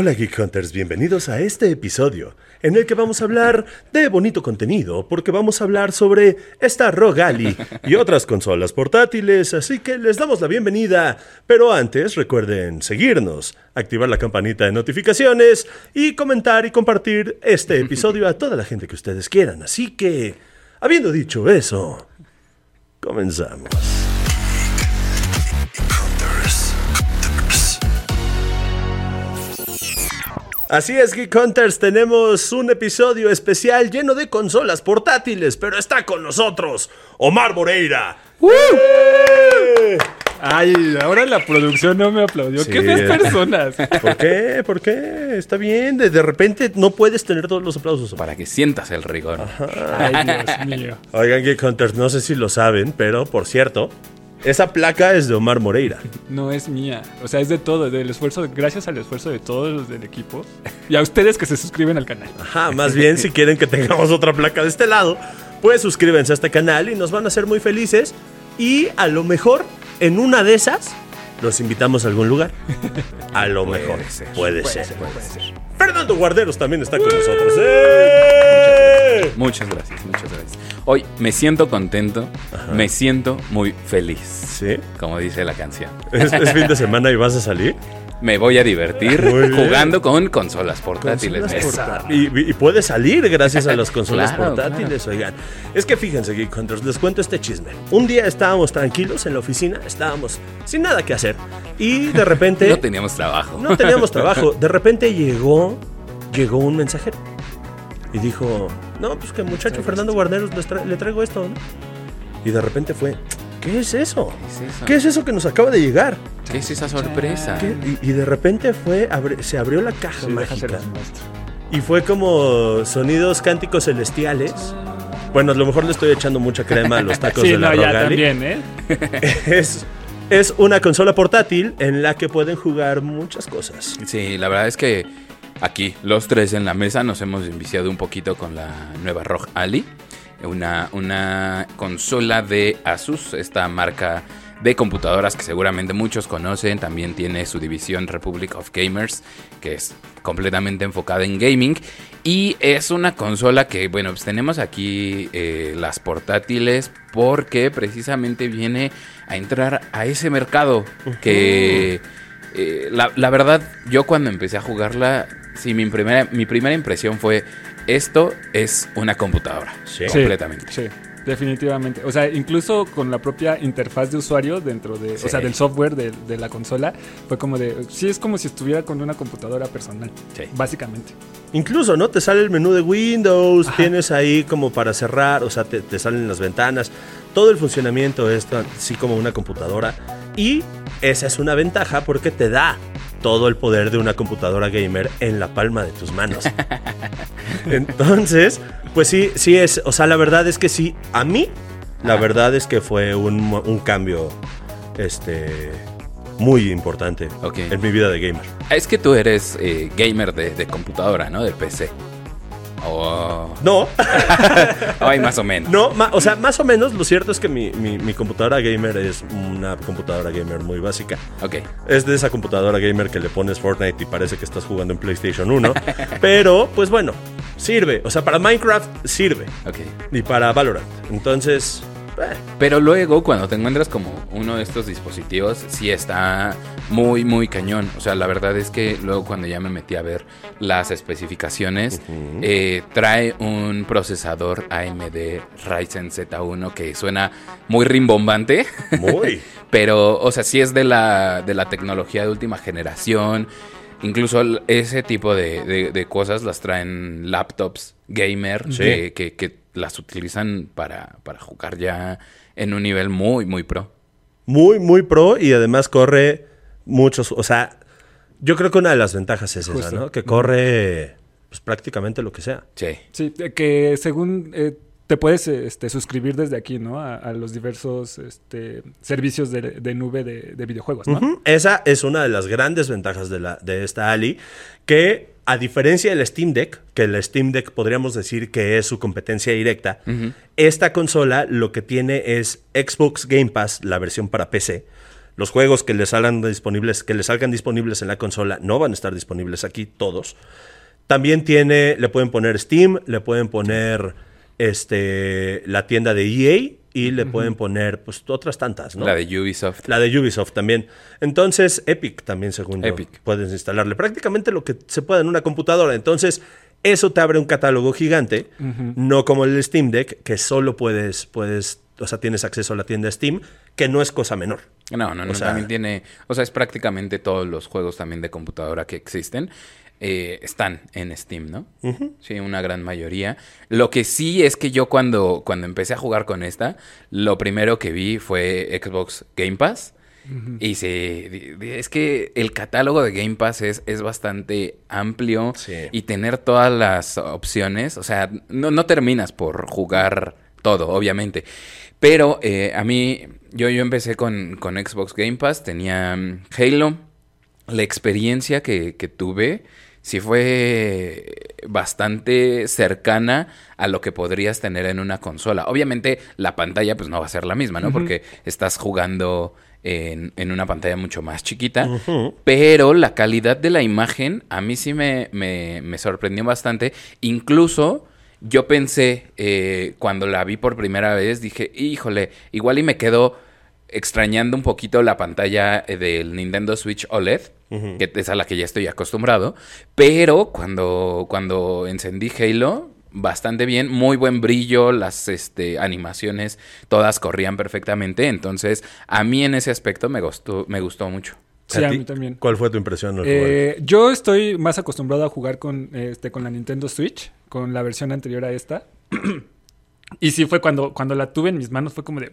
Hola Geek Hunters, bienvenidos a este episodio en el que vamos a hablar de bonito contenido, porque vamos a hablar sobre esta ROG Ally y otras consolas portátiles, así que les damos la bienvenida. Pero antes recuerden seguirnos, activar la campanita de notificaciones y comentar y compartir este episodio a toda la gente que ustedes quieran. Así que, habiendo dicho eso, comenzamos. Así es, Geek Hunters, tenemos un episodio especial lleno de consolas portátiles, pero está con nosotros Omar Moreira. ¡Eh! Ay, ahora la producción no me aplaudió. Sí. ¿Qué feas personas? ¿Por qué? ¿Por qué? Está bien, de, de repente no puedes tener todos los aplausos. Para que sientas el rigor. Ay, Dios mío. Oigan, Geek Hunters, no sé si lo saben, pero por cierto, esa placa es de Omar Moreira. No es mía. O sea, es de todo, del esfuerzo, gracias al esfuerzo de todos los del equipo y a ustedes que se suscriben al canal. Ajá, más bien si quieren que tengamos otra placa de este lado, pues suscríbanse a este canal y nos van a hacer muy felices. Y a lo mejor, en una de esas, los invitamos a algún lugar. A lo mejor. ser. Puede, Puede ser. ser, puede ser. Fernando Guarderos también está con nosotros. ¡Eh! Muchas gracias, muchas gracias. Hoy me siento contento, me siento muy feliz. Sí. Como dice la canción. ¿Es, es fin de semana y vas a salir. Me voy a divertir jugando con consolas portátiles. Consolas portátiles. Y, y puede salir gracias a las consolas Claro, portátiles, oigan. Es que fíjense, Geek Hunters, les cuento este chisme. Un día estábamos tranquilos en la oficina, estábamos sin nada que hacer. Y de repente. No teníamos trabajo. no teníamos trabajo. De repente llegó. Llegó un mensajero. Y dijo: No, pues que muchacho Fernando Guarneros tra- le traigo esto, ¿no? Y de repente fue: ¿Qué es eso? ¿Qué es eso? ¿Qué es eso que nos acaba de llegar? ¿Qué es esa sorpresa? ¿Qué? Y, y de repente fue, abre- se abrió la caja Sí, mágica y fue como sonidos cánticos celestiales. Bueno, a lo mejor le estoy echando mucha crema a los tacos Sí, de la no, ya también, ¿eh? Es, es una consola portátil en la que pueden jugar muchas cosas. Sí, la verdad es que aquí los tres en la mesa nos hemos enviciado un poquito con la nueva ROG Ali, una, una consola de Asus, esta marca de computadoras que seguramente muchos conocen, también tiene su división Republic of Gamers, que es completamente enfocada en gaming, y es una consola que, bueno, pues tenemos aquí eh, las portátiles porque precisamente viene a entrar a ese mercado que... Eh, la, la verdad, yo cuando empecé a jugarla, sí, mi primera, mi primera impresión fue, esto es una computadora. Sí. Sí, Completamente. Sí, definitivamente. O sea, incluso con la propia interfaz de usuario dentro de, Sí. o sea, del software de, de la consola, fue como de, sí, es como si estuviera con una computadora personal, Sí. básicamente. Incluso, ¿no? Te sale el menú de Windows, Ajá. tienes ahí como para cerrar, o sea, te, te salen las ventanas. Todo el funcionamiento es así como una computadora. Y esa es una ventaja porque te da todo el poder de una computadora gamer en la palma de tus manos. Entonces, pues sí, sí es, o sea, la verdad es que sí, a mí, la Ajá. verdad es que fue un, un cambio, este, muy importante en mi vida de gamer. Es que tú eres eh, gamer de, de computadora, ¿no? De PC. O No, ay, más o menos. No, ma- o sea, más o menos lo cierto es que mi, mi- mi computadora gamer es una computadora gamer muy básica. Ok. Es de esa computadora gamer que le pones Fortnite y parece que estás jugando en PlayStation 1. pero, pues bueno, sirve. O sea, para Minecraft sirve. Ok. Y para Valorant. Entonces, Pero luego cuando te encuentras como uno de estos dispositivos, sí está muy, muy cañón. O sea, la verdad es que luego cuando ya me metí a ver las especificaciones, eh, trae un procesador AMD Ryzen Z1 que suena muy rimbombante. muy. Pero, o sea, sí es de la, de la tecnología de última generación. Incluso ese tipo de, de- de cosas las traen laptops gamer Sí. que, que- que las utilizan para, para jugar ya en un nivel muy, muy pro. Muy, muy pro y además corre muchos. O sea, yo creo que una de las ventajas es esa. ¿no? Que corre pues, prácticamente lo que sea. Sí. Sí, eh, que según eh, te puedes este, suscribir desde aquí, ¿no? A, a los diversos este, servicios de, de nube de, de videojuegos, ¿no? Esa es una de las grandes ventajas de, la, de esta Ali, que a diferencia del Steam Deck, que el Steam Deck podríamos decir que es su competencia directa, esta consola lo que tiene es Xbox Game Pass, la versión para PC, Los juegos que les salgan disponibles, que les salgan disponibles en la consola no van a estar disponibles aquí todos. También tiene, le pueden poner Steam, le pueden poner este la tienda de EA y le pueden poner pues otras tantas, ¿no? La de Ubisoft. La de Ubisoft también. Entonces, Epic también, según yo, Epic. puedes instalarle prácticamente lo que se pueda en una computadora. Entonces, eso te abre un catálogo gigante, no como el Steam Deck, que solo puedes, puedes, o sea, tienes acceso a la tienda Steam, que no es cosa menor. No, no, no. O sea- también tiene. O sea, es prácticamente todos los juegos también de computadora que existen. Eh, están en Steam, ¿no? Sí, una gran mayoría. Lo que sí es que yo cuando, cuando empecé a jugar con esta, lo primero que vi fue Xbox Game Pass. Y se, es que el catálogo de Game Pass es, es bastante amplio Sí. y tener todas las opciones, o sea, no, no terminas por jugar todo, obviamente. Pero eh, a mí, yo, yo empecé con, con Xbox Game Pass, tenía mm, Halo, la experiencia que, que tuve sí fue bastante cercana a lo que podrías tener en una consola. Obviamente la pantalla pues no va a ser la misma, ¿no? Porque estás jugando en, en una pantalla mucho más chiquita, pero la calidad de la imagen a mí sí me, me- me sorprendió bastante. Incluso yo pensé, eh, cuando la vi por primera vez, dije, híjole, igual y me quedo extrañando un poquito la pantalla eh, del Nintendo Switch OLED, que es a la que ya estoy acostumbrado, pero cuando, cuando encendí Halo, bastante bien, muy buen brillo, las este, animaciones todas corrían perfectamente, entonces a mí en ese aspecto me gustó, me gustó mucho. Sí, a mí también. ¿Cuál fue tu impresión? al jugar? Eh, yo estoy más acostumbrado a jugar con, este, con la Nintendo Switch, con la versión anterior a esta. Y sí fue cuando, cuando la tuve en mis manos, fue como de...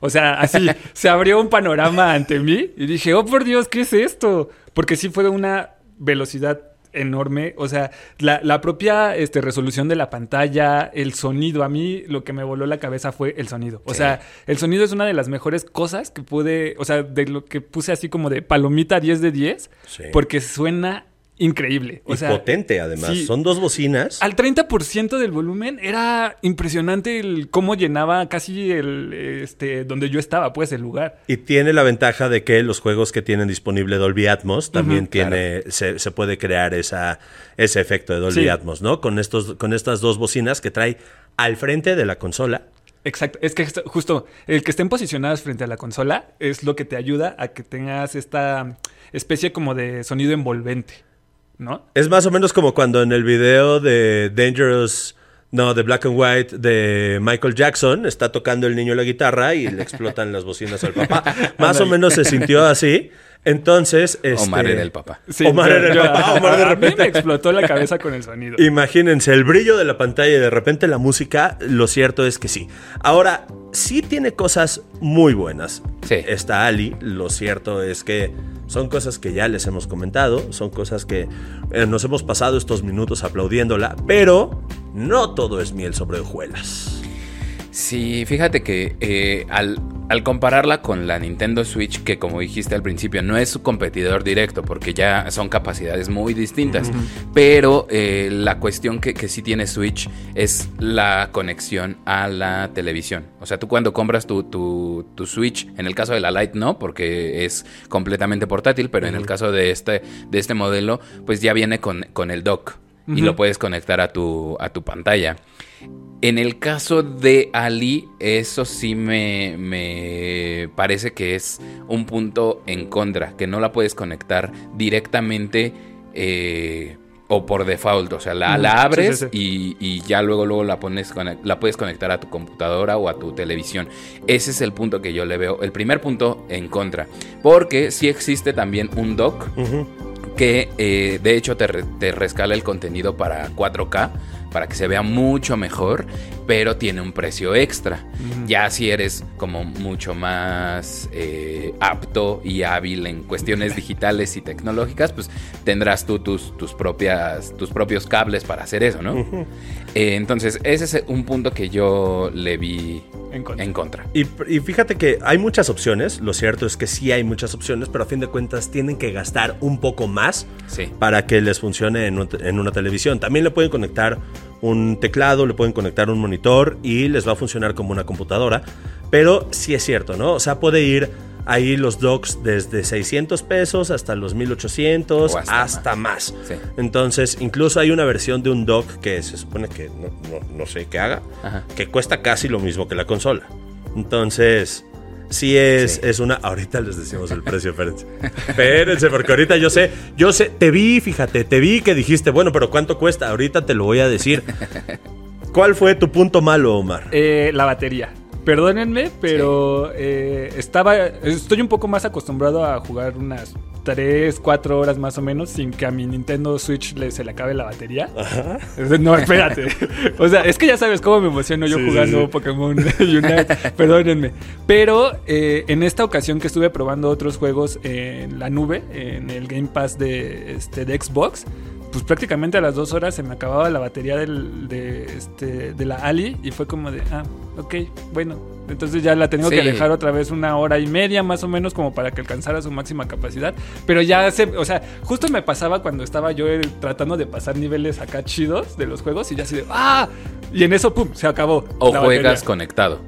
o sea, así se abrió un panorama ante mí y dije, oh por Dios, ¿qué es esto? Porque sí fue de una velocidad enorme. O sea, la, la propia este, resolución de la pantalla, el sonido. A mí lo que me voló la cabeza fue el sonido. O Sí. sea, el sonido es una de las mejores cosas que pude... O sea, de lo que puse así como de palomita 10 de 10. Sí. Porque suena increíble. O y sea, potente, además. sí. Son dos bocinas. al 30% del volumen era impresionante el cómo llenaba casi el este donde yo estaba, pues el lugar. Y tiene la ventaja de que los juegos que tienen disponible Dolby Atmos también tiene, se, se puede crear esa, ese efecto de Dolby Sí. Atmos, ¿no? Con, estos, con estas dos bocinas que trae al frente de la consola. Exacto, es que justo el que estén posicionadas frente a la consola es lo que te ayuda a que tengas esta especie como de sonido envolvente, ¿no? Es más o menos como cuando en el video de Dangerous, no, de Black and White de Michael Jackson está tocando el niño la guitarra y le explotan las bocinas al papá. Más o menos se sintió así. Entonces, este, Omar era el papá. Omar era el yo- papá, Omar de a mí repente- me explotó la cabeza con el sonido. Imagínense el brillo de la pantalla y de repente la música, lo cierto es que sí. Ahora, sí tiene cosas muy buenas. Sí. Está Ali, lo cierto es que son cosas que ya les hemos comentado, son cosas que eh, nos hemos pasado estos minutos aplaudiéndola, pero no todo es miel sobre hojuelas. Sí, fíjate que eh, al, al compararla con la Nintendo Switch, que como dijiste al principio, no es su competidor directo, porque ya son capacidades muy distintas, pero eh, la cuestión que, que sí tiene Switch es la conexión a la televisión. O sea, tú cuando compras tu, tu, tu Switch, en el caso de la Lite no, porque es completamente portátil, pero en el caso de este, de este modelo, pues ya viene con, con el dock. Y lo puedes conectar a tu, a tu pantalla. En el caso de Ali, eso sí me, me parece que es un punto en contra, que no la puedes conectar directamente eh, o por default. O sea, la, la sí, abres sí, Y, y ya luego, luego la, pones, la puedes conectar a tu computadora o a tu televisión. Ese es el punto que yo le veo, el primer punto en contra. Porque sí existe también un dock que eh, de hecho te, re- te rescala el contenido para 4K para que se vea mucho mejor, pero tiene un precio extra. Ya si eres como mucho más eh, apto y hábil en cuestiones digitales y tecnológicas, pues tendrás tú tus, tus, propias, tus propios cables para hacer eso, ¿no? Eh, entonces, ese es un punto que yo le vi En contra. en contra. Y, y fíjate que hay muchas opciones, lo cierto es que sí hay muchas opciones, pero a fin de cuentas tienen que gastar un poco más Sí. para que les funcione en, un- en una televisión. También le pueden conectar un teclado, le pueden conectar un monitor y les va a funcionar como una computadora. Pero sí es cierto, ¿no? O sea, puede ir ahí los docks desde 600 pesos hasta los 1800, O hasta hasta, más. Sí. Entonces, incluso hay una versión de un dock que se supone que no, no- no sé qué haga, Ajá. que cuesta casi lo mismo que la consola. Entonces, sí es, Sí. es una. Ahorita les decimos el precio, espérense. Espérense, porque ahorita yo sé, yo sé, te vi, fíjate, te vi que dijiste, bueno, pero ¿cuánto cuesta? Ahorita te lo voy a decir. ¿Cuál fue tu punto malo, Omar? Eh, la batería. Perdónenme, pero eh, estaba. Estoy un poco más acostumbrado a jugar unas 3, 4 horas más o menos sin que a mi Nintendo Switch le, se le acabe la batería. No, espérate. O sea, es que ya sabes cómo me emociono yo sí, jugando sí. Pokémon Unite. Perdónenme. Pero eh, en esta ocasión que estuve probando otros juegos en la nube, en el Game Pass de, este, de Xbox, pues prácticamente a las dos horas se me acababa la batería del- de, este, de la Ali y fue como de, ah, ok, bueno. Entonces ya la tengo que Sí. dejar otra vez una hora y media más o menos como para que alcanzara su máxima capacidad. Pero ya se, o sea, justo me pasaba cuando estaba yo eh, tratando de pasar niveles acá chidos de los juegos y ya así de, ah, y en eso, pum, se acabó. O la juegas batería. conectado,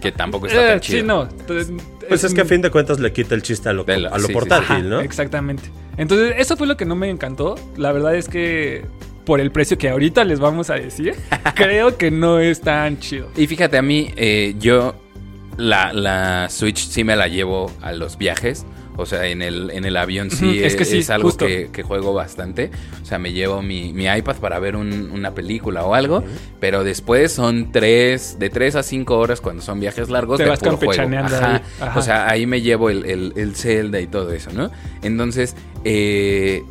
que tampoco está Eh, tan chido. Sí, no. Entonces, Pues es que a fin de cuentas le quita el chiste a lo, la- a lo sí, sí, portátil, Ajá, ¿no? Exactamente. Entonces, eso fue lo que no me encantó. La verdad es que por el precio que ahorita les vamos a decir, creo que no es tan chido. Y fíjate, a mí, eh, yo la, la Switch sí me la llevo a los viajes. O sea, en el, en el avión sí, es es, que sí, es algo que, que juego bastante. O sea, me llevo mi, mi iPad para ver un- una película o algo. Pero después son tres, de tres a cinco horas cuando son viajes largos Te de vas puro juego. Ajá. ajá. O sea, ahí me llevo el, el, el Zelda y todo eso, ¿no? Entonces, eh,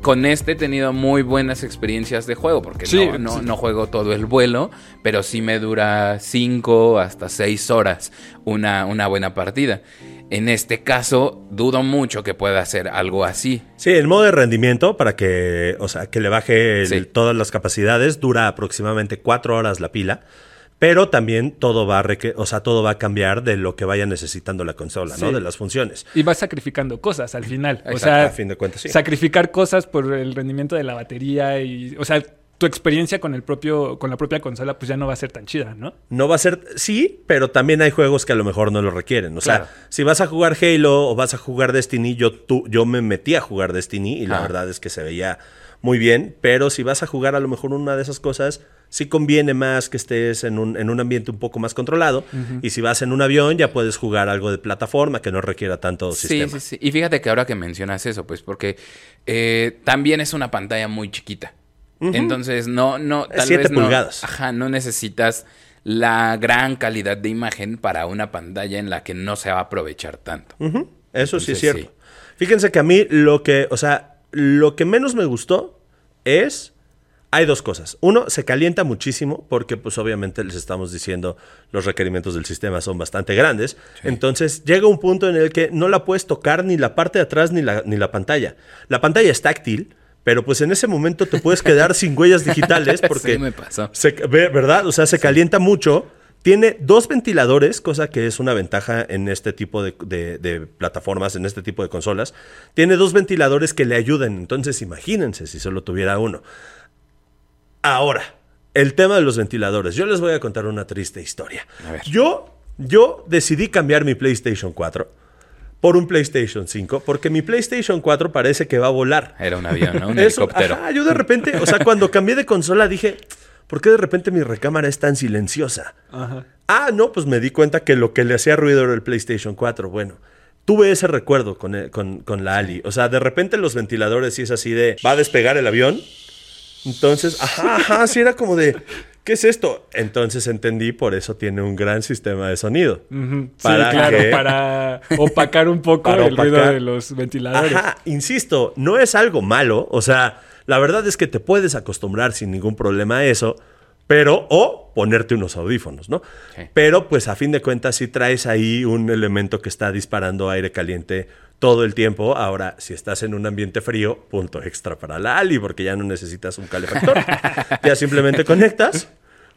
con este he tenido muy buenas experiencias de juego, porque Sí, no, no, sí. no juego todo el vuelo, pero sí me dura 5 hasta 6 horas una, una buena partida. En este caso, dudo mucho que pueda hacer algo así. Sí, el modo de rendimiento para que, o sea, que le baje el- Sí. todas las capacidades dura aproximadamente cuatro horas la pila, pero también todo va a o sea, todo va a cambiar de lo que vaya necesitando la consola, ¿no? De las funciones. Y vas sacrificando cosas al final. o sea, a fin de cuentas, sí. sacrificar cosas por el rendimiento de la batería y, o sea, tu experiencia con el propio, con la propia consola, pues ya no va a ser tan chida, ¿no? No va a ser, sí, pero también hay juegos que a lo mejor no lo requieren. O Claro. sea, si vas a jugar Halo o vas a jugar Destiny, yo, tú, yo me metí a jugar Destiny y la Ah. verdad es que se veía muy bien, pero si vas a jugar a lo mejor una de esas cosas, sí conviene más que estés en un, en un ambiente un poco más controlado. Y si vas en un avión, ya puedes jugar algo de plataforma que no requiera tanto Sí, sistema. sí, sí. Y fíjate que ahora que mencionas eso, pues porque eh, también es una pantalla muy chiquita. Entonces, no, no, tal Siete vez no- pulgadas. Ajá, no necesitas la gran calidad de imagen para una pantalla en la que no se va a aprovechar tanto. Eso sí es cierto. sí. Fíjense que a mí lo que, o sea, lo que menos me gustó es, hay dos cosas. Uno, se calienta muchísimo porque pues obviamente les estamos diciendo los requerimientos del sistema son bastante grandes. Entonces llega un punto en el que no la puedes tocar ni la parte de atrás ni la, ni la pantalla. La pantalla es táctil. Pero pues en ese momento te puedes quedar sin huellas digitales porque... Sí, me pasó. Se, ve- ¿Verdad? O sea, se calienta mucho. Tiene dos ventiladores, cosa que es una ventaja en este tipo de, de- de plataformas, en este tipo de consolas. Tiene dos ventiladores que le ayudan. Entonces, imagínense si solo tuviera uno. Ahora, el tema de los ventiladores. Yo les voy a contar una triste historia. Yo, yo decidí cambiar mi PlayStation 4 por un PlayStation 5 porque mi PlayStation 4 parece que va a volar. Era un avión, ¿no? Un Eso, helicóptero. ajá, yo de repente, o sea, cuando cambié de consola dije, ¿por qué de repente mi recámara es tan silenciosa? Ajá. Ah, no, pues me di cuenta que lo que le hacía ruido era el PlayStation 4. Bueno, tuve ese recuerdo con, el- con, con la Ali. O sea, de repente los ventiladores sí es así de, va a despegar el avión. Entonces, ajá, ajá, sí era como de, ¿qué es esto? Entonces entendí, por eso tiene un gran sistema de sonido. ¿Para sí, claro, para opacar un poco Para el ruido opacar. de los ventiladores. Ajá, insisto, no es algo malo. O sea, la verdad es que te puedes acostumbrar sin ningún problema a eso, pero, o ponerte unos audífonos, ¿no? Sí. Pero, pues a fin de cuentas, sí traes ahí un elemento que está disparando aire caliente todo el tiempo. Ahora, si estás en un ambiente frío, punto extra para la Ali, porque ya no necesitas un calefactor. ya simplemente conectas,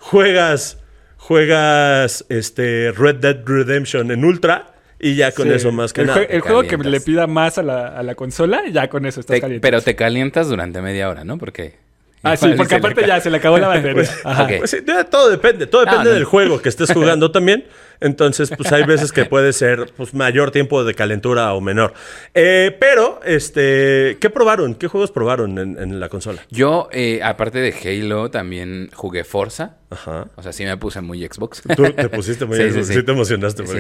juegas, juegas este Red Dead Redemption en Ultra. Y ya con Sí. eso más que el, nada. jue- el juego que le pida más a la, a la consola, ya con eso estás Te- caliente. pero te calientas durante media hora, ¿no? Porque Ah, sí, porque aparte ya se le acabó la batería. Ajá. Pues sí, ya todo depende, todo depende no. del juego que estés jugando también. Entonces, pues hay veces que puede ser pues, mayor tiempo de calentura o menor. Eh, pero, este, ¿qué probaron? ¿Qué juegos probaron en, en la consola? Yo, eh, aparte de Halo, también jugué Forza. Ajá. O sea, sí me puse muy Xbox. Tú te pusiste muy Sí, sí, sí. te emocionaste por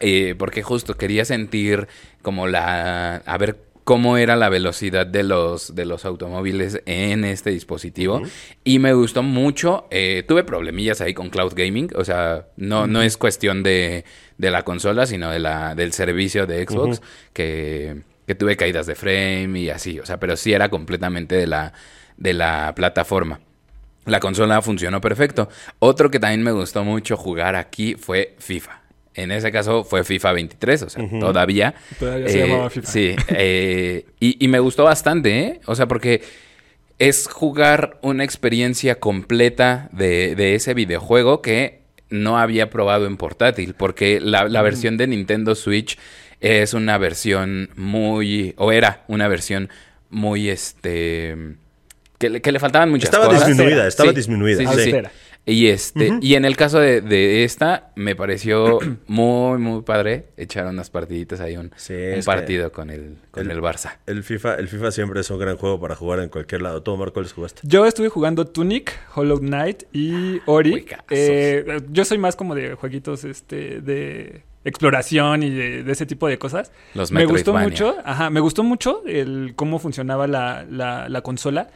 eh, porque justo quería sentir como la... A ver cómo era la velocidad de los, de los automóviles en este dispositivo. Y me gustó mucho. Eh, tuve problemillas ahí con Cloud Gaming. O sea, no, no es cuestión de, de la consola, sino de la, del servicio de Xbox. que, que tuve caídas de frame y así. O sea, pero sí era completamente de la, de la plataforma. La consola funcionó perfecto. Otro que también me gustó mucho jugar aquí fue FIFA. En ese caso fue FIFA 23, o sea, todavía. Todavía se llamaba FIFA. Sí, eh, y, y me gustó bastante, ¿eh? O sea, porque es jugar una experiencia completa de, de ese videojuego que no había probado en portátil, porque la, la versión de Nintendo Switch es una versión muy, o era una versión muy, este, que, le- que le faltaban muchas Estaba cosas. disminuida, estaba Sí, disminuida, sí, sí. sí, sí. Y este, y en el caso de, de esta, me pareció muy, muy padre echar unas partiditas ahí, un, Sí, partido con el, con el, Barça. El FIFA, el FIFA siempre es un gran juego para jugar en cualquier lado. ¿Tú, Marco, les jugaste? Yo estuve jugando Tunic, Hollow Knight y Ori. Juegazos. Eh, yo soy más como de jueguitos este, de exploración y de, de ese tipo de cosas. Los me gustó mucho, ajá, me gustó mucho el cómo funcionaba la, la- la consola.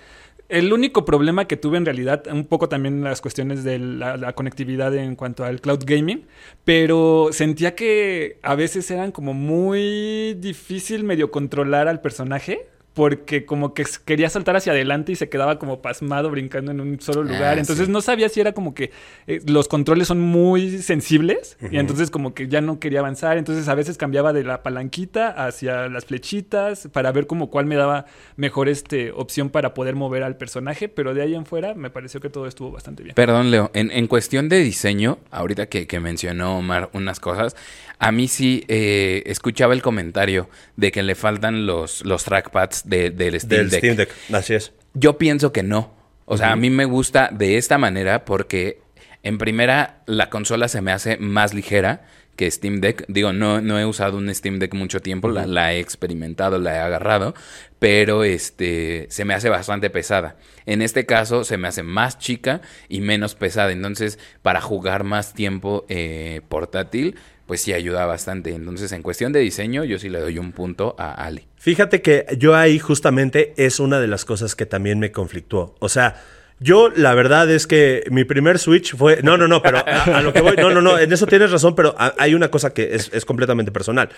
El único problema que tuve en realidad, un poco también las cuestiones de la, conectividad en cuanto al cloud gaming, pero sentía que a veces eran como muy difícil medio controlar al personaje. Porque como que quería saltar hacia adelante y se quedaba como pasmado brincando en un solo lugar. Ah, entonces sí. no sabía si era como que eh, los controles son muy sensibles y entonces como que ya no quería avanzar. Entonces a veces cambiaba de la palanquita hacia las flechitas para ver como cuál me daba mejor este opción para poder mover al personaje. Pero de ahí en fuera me pareció que todo estuvo bastante bien. Perdón, Leo, en, en cuestión de diseño, ahorita que, que mencionó Omar unas cosas, a mí sí eh, escuchaba el comentario de que le faltan los, los trackpads de- del Steam Del Deck. Steam Deck. Así es. Yo pienso que no. O sea, a mí me gusta de esta manera porque en primera la consola se me hace más ligera que Steam Deck. Digo, no, no he usado un Steam Deck mucho tiempo, la, la he experimentado, la he agarrado, pero este se me hace bastante pesada. En este caso se me hace más chica y menos pesada. Entonces, para jugar más tiempo eh, portátil, pues sí ayuda bastante. Entonces, en cuestión de diseño, yo sí le doy un punto a Ali. Fíjate que yo ahí justamente es una de las cosas que también me conflictuó. O sea, yo la verdad es que mi primer Switch fue... No, no, no, pero a, a lo que voy... No, no, no, en eso tienes razón, pero a- hay una cosa que es, es completamente personal.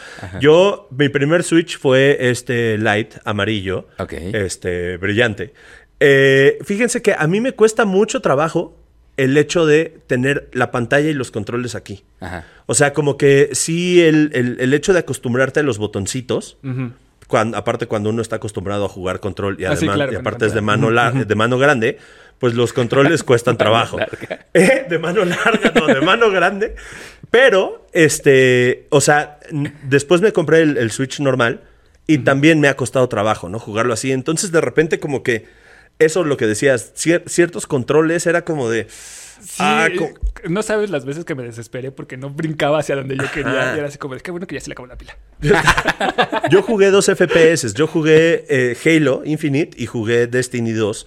Yo, mi primer Switch fue este light amarillo, Ok. este brillante. Eh, fíjense que a mí me cuesta mucho trabajo el hecho de tener la pantalla y los controles aquí. Ajá. O sea, como que sí, el, el- el hecho de acostumbrarte a los botoncitos, cuan- aparte cuando uno está acostumbrado a jugar control y, Ah, sí, además, claro, y aparte es de mano, lar- de mano grande, pues los controles cuestan trabajo. Eh, de mano larga, no, de mano grande. Pero, este, o sea, después me compré el, el Switch normal y también me ha costado trabajo, ¿no? Jugarlo así. Entonces, de repente, como que eso lo que decías, cier- ciertos controles era como de... Sí, ah, co- no sabes las veces que me desesperé porque no brincaba hacia donde yo quería. Ajá. Y era así como, es que bueno que ya se le acabó la pila. Yo jugué dos FPS. Yo jugué eh, Halo Infinite y jugué Destiny 2.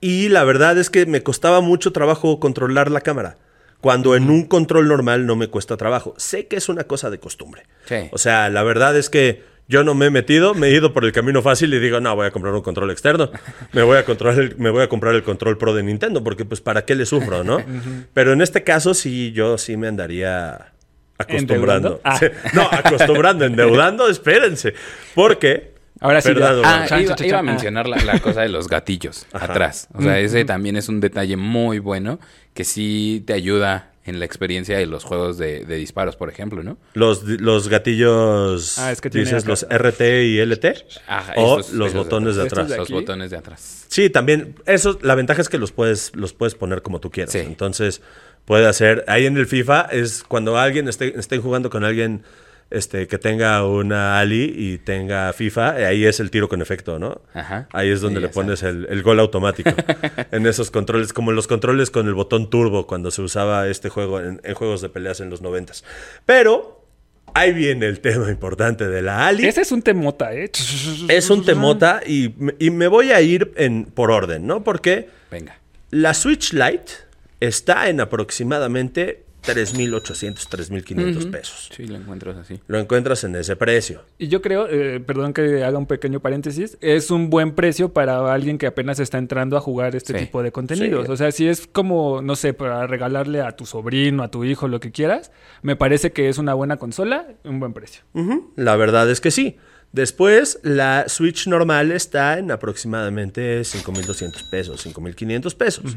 Y la verdad es que me costaba mucho trabajo controlar la cámara. Cuando en un control normal no me cuesta trabajo. Sé que es una cosa de costumbre. Sí. O sea, la verdad es que yo no me he metido, me he ido por el camino fácil y digo, no, voy a comprar un control externo. Me voy a, controlar el- me voy a comprar el control pro de Nintendo porque pues para qué le sufro, ¿no? Pero en este caso sí, yo sí me andaría acostumbrando. Ah. Sí, No, acostumbrando, endeudando, espérense. Porque... Ahora sí, Perdón. Ah, Chan, iba, chan, iba a chan. Ah. mencionar la, la cosa de los gatillos atrás. O sea, ese también es un detalle muy bueno que sí te ayuda en la experiencia de los juegos de, de disparos, por ejemplo, ¿no? Los, los gatillos, Ah, es que tiene dices acá- los RT y LT Ajá, o los esos botones de atrás. de Los botones de atrás. Sí, también. Eso, la ventaja es que los puedes, los puedes poner como tú quieras. Sí. Entonces, puede hacer. Ahí en el FIFA es cuando alguien esté, estén jugando con alguien este, que tenga una Ali y tenga FIFA, eh, ahí es el tiro con efecto, ¿no? Ajá. Ahí es donde Sí, le pones el, el gol automático. en esos controles, como los controles con el botón turbo cuando se usaba este juego en, en juegos de peleas en los noventas. Pero ahí viene el tema importante de la Ali. Ese es un temota, ¿eh? Es un temota y, me- y me voy a ir en, por orden, ¿no? Porque Venga. la Switch Lite está en aproximadamente 3.800, 3.500 pesos. Sí, lo encuentras así. Lo encuentras en ese precio. Y yo creo, eh, perdón que haga un pequeño paréntesis, es un buen precio para alguien que apenas está entrando a jugar este Sí. tipo de contenidos. Sí. O sea, si es como, no sé, para regalarle a tu sobrino, a tu hijo, lo que quieras, me parece que es una buena consola, un buen precio. La verdad es que sí. Después, la Switch normal está en aproximadamente 5.200 pesos, 5.500 pesos.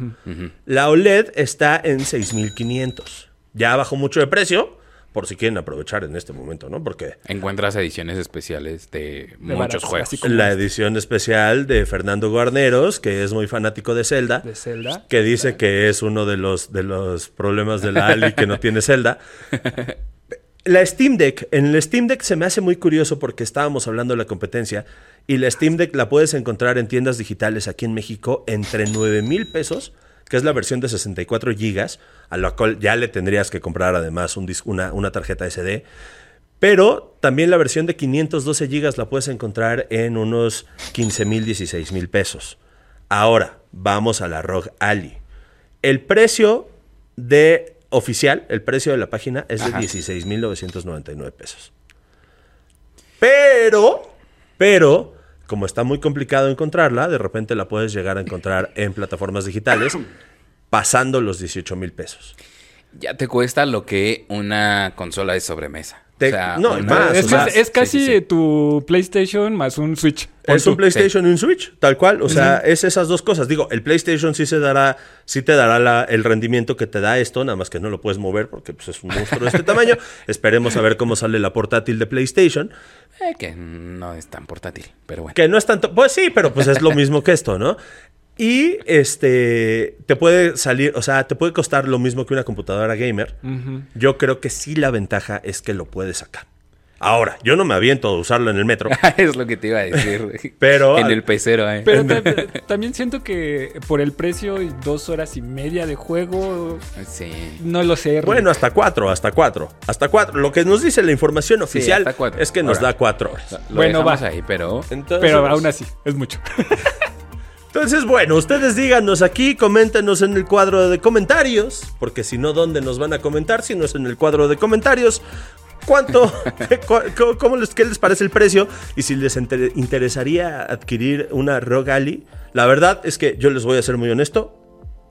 La OLED está en 6.500. Ya bajó mucho de precio, por si quieren aprovechar en este momento, ¿no? Porque Encuentras ediciones especiales de, muchos juegos. la edición especial de Fernando Guarneros, que es muy fanático de Zelda, De Zelda. que dice que es uno de los, de los problemas de la Ali que no tiene Zelda. La Steam Deck, en el Steam Deck se me hace muy curioso porque estábamos hablando de la competencia y la Steam Deck la puedes encontrar en tiendas digitales aquí en México entre 9 mil pesos, que es la versión de 64 gigas, a la cual ya le tendrías que comprar además un una, una tarjeta SD. Pero también la versión de 512 gigas la puedes encontrar en unos 15 mil, 16 mil pesos. Ahora, vamos a la ROG Ali. El precio de oficial, el precio de la página es de Ajá. 16 mil 999 pesos. Pero, pero, como está muy complicado encontrarla, de repente la puedes llegar a encontrar en plataformas digitales pasando los 18 mil pesos. Ya te cuesta lo que una consola de sobremesa. Te- no, más, es, o sea, es- es sí, casi sí, sí. tu PlayStation más un Switch. Es un. PlayStation y un Switch, tal cual. O sea, es esas dos cosas. Digo, el PlayStation sí se dará, sí te dará la- el rendimiento que te da esto, nada más que no lo puedes mover porque pues, es un monstruo de este tamaño. Esperemos a ver cómo sale la portátil de PlayStation. Eh, que no es tan portátil, pero bueno. Que no es tanto. Pues sí, pero pues es lo mismo que esto, ¿no? Y este te puede salir, o sea, te puede costar lo mismo que una computadora gamer. Yo creo que sí la ventaja es que lo puedes sacar. Ahora, yo no me aviento a usarlo en el metro. es lo que te iba a decir. Pero- En el pecero, eh. Pero ta- también siento que por el precio y dos horas y media de juego, Sí. no lo sé. Bueno, hasta cuatro, hasta cuatro. Hasta cuatro. Lo que nos dice la información oficial es que nos Ahora. da cuatro horas. Lo Bueno, dejamos va. ahí, pero... Entonces, pero aún así, es mucho. entonces, bueno, ustedes díganos aquí, coméntenos en el cuadro de comentarios, porque si no, ¿dónde nos van a comentar? Si no es en el cuadro de comentarios. ¿Cuánto? cu- cu- ¿Cómo les, ¿Qué les parece el precio? Y si les inter- interesaría adquirir una ROG Ali. La verdad es que yo les voy a ser muy honesto.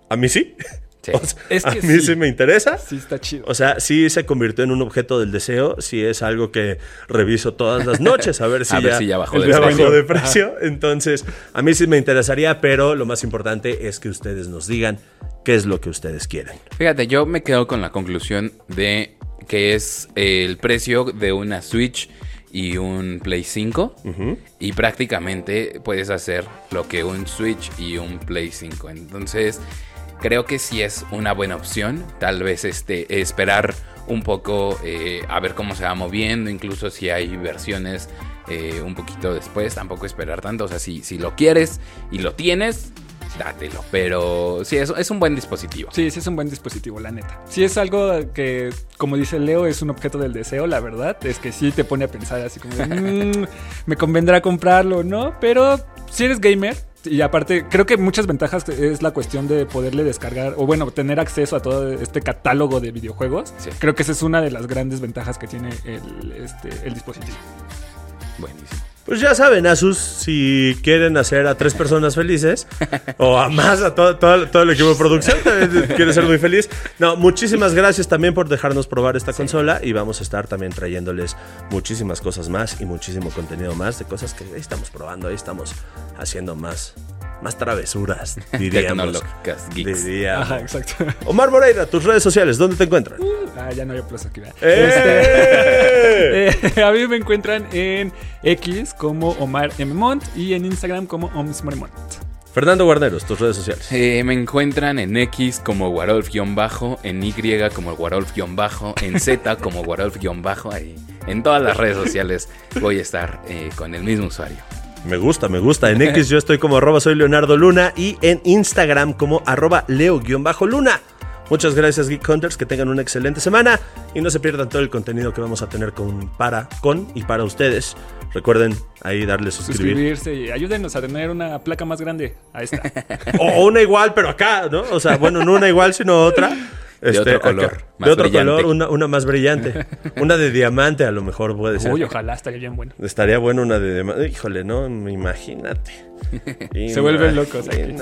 A mí sí. Sí. O sea, Es a que mí sí. sí. me interesa. Sí, está chido. O sea, sí se convirtió en un objeto del deseo, sí es algo que reviso todas las noches a ver si, A ver ya, si ya bajó ya bajó de precio. Entonces, a mí sí me interesaría, pero lo más importante es que ustedes nos digan qué es lo que ustedes quieren. Fíjate, yo me quedo con la conclusión de que es el precio de una Switch y un Play 5 y prácticamente puedes hacer lo que un Switch y un Play 5. Entonces, creo que sí es una buena opción. Tal vez este esperar un poco eh, a ver cómo se va moviendo, incluso si hay versiones eh, un poquito después, tampoco esperar tanto. O sea, si, si lo quieres y lo tienes, dátelo. Pero sí, es, es un buen dispositivo. Sí, sí es un buen dispositivo, la neta. Si es algo que, como dice Leo, es un objeto del deseo, la verdad. Es que sí te pone a pensar así como, de, "Mm, me convendrá comprarlo no. Pero si eres gamer, y aparte, creo que muchas ventajas es la cuestión de poderle descargar, o bueno, tener acceso a todo este catálogo de videojuegos. Sí. Creo que esa es una de las grandes ventajas que tiene el, este, el dispositivo. Buenísimo. Pues ya saben, Asus, si quieren hacer a tres personas felices, o a más, a todo, todo- todo el equipo de producción, también quiere ser muy feliz. No, muchísimas gracias también por dejarnos probar esta consola y vamos a estar también trayéndoles muchísimas cosas más y muchísimo contenido más de cosas que ahí estamos probando, ahí estamos haciendo más, más travesuras, diríamos. Tecnológicas, geeks. Diríamos. Ajá, exacto. Omar Moreira, tus redes sociales, ¿dónde te encuentran? ah, ya no hay aplauso aquí. ¿verdad? ¡Eh! Eh, a mí me encuentran en X como Omar M. Mont y en Instagram como Oms Moremont. Fernando Guarneros, tus redes sociales. Eh, me encuentran en X como Warolf-bajo, en Y como Warolf-bajo, en Z como Warolf-bajo, ahí. En todas las redes sociales voy a estar eh, con el mismo usuario. Me gusta, me gusta. En X yo estoy como arroba soy Leonardo Luna y en Instagram como arroba leo-luna. Muchas gracias Geek Hunters, que tengan una excelente semana y no se pierdan todo el contenido que vamos a tener con, para, con y para ustedes. Recuerden ahí darle suscribir. Suscribirse y ayúdenos a tener una placa más grande a esta. O una igual, pero acá, ¿no? O sea, bueno, no una igual, sino otra. De otro color, de más otro brillante. color, una, una más brillante. Una de diamante a lo mejor puede ser. Uy, ojalá estaría bien bueno. Estaría bueno una de diamante. Híjole, no, imagínate. Se vuelven locos aquí.